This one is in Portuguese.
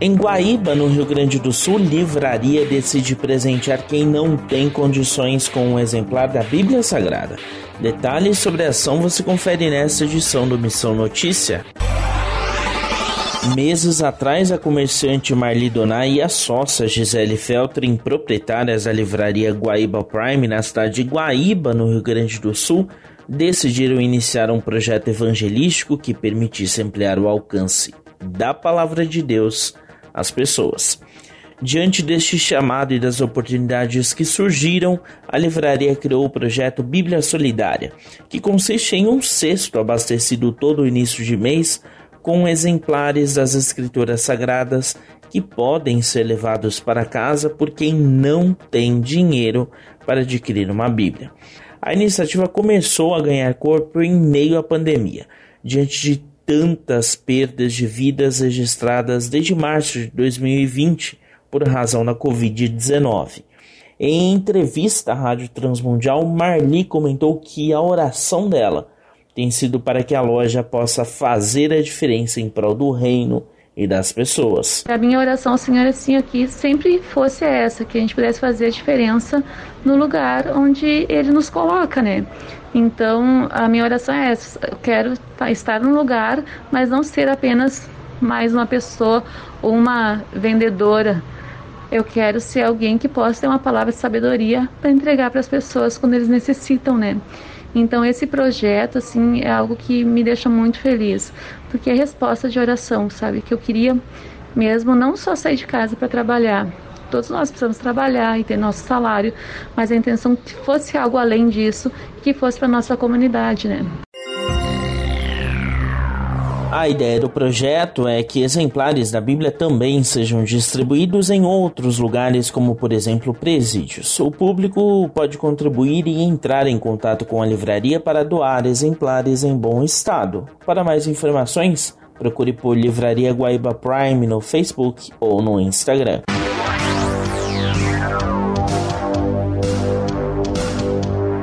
Em Guaíba, no Rio Grande do Sul, livraria decide presentear quem não tem condições com um exemplar da Bíblia Sagrada. Detalhes sobre a ação você confere nesta edição do Missão Notícia. Meses atrás, a comerciante Marli Donai e a sócia Gisele Feltrin, proprietárias da livraria Guaíba Prime na cidade de Guaíba, no Rio Grande do Sul, decidiram iniciar um projeto evangelístico que permitisse ampliar o alcance da palavra de Deus às pessoas. Diante deste chamado e das oportunidades que surgiram, a livraria criou o projeto Bíblia Solidária, que consiste em um cesto abastecido todo o início de mês com exemplares das Escrituras Sagradas que podem ser levados para casa por quem não tem dinheiro para adquirir uma Bíblia. A iniciativa começou a ganhar corpo em meio à pandemia, diante de tantas perdas de vidas registradas desde março de 2020 por razão da Covid-19. Em entrevista à Rádio Transmundial, Marli comentou que a oração dela tem sido para que a loja possa fazer a diferença em prol do reino e das pessoas. A minha oração ao Senhor assim aqui sempre fosse essa, que a gente pudesse fazer a diferença no lugar onde Ele nos coloca, né? Então a minha oração é essa: eu quero estar no lugar, mas não ser apenas mais uma pessoa ou uma vendedora. Eu quero ser alguém que possa ter uma palavra de sabedoria para entregar para as pessoas quando eles necessitam, né? Então esse projeto assim é algo que me deixa muito feliz, porque é resposta de oração, sabe? Que eu queria mesmo não só sair de casa para trabalhar. Todos nós precisamos trabalhar e ter nosso salário, mas a intenção que fosse algo além disso, que fosse para nossa comunidade, né? A ideia do projeto é que exemplares da Bíblia também sejam distribuídos em outros lugares, como por exemplo presídios. O público pode contribuir e entrar em contato com a livraria para doar exemplares em bom estado. Para mais informações, procure por Livraria Guaíba Prime no Facebook ou no Instagram.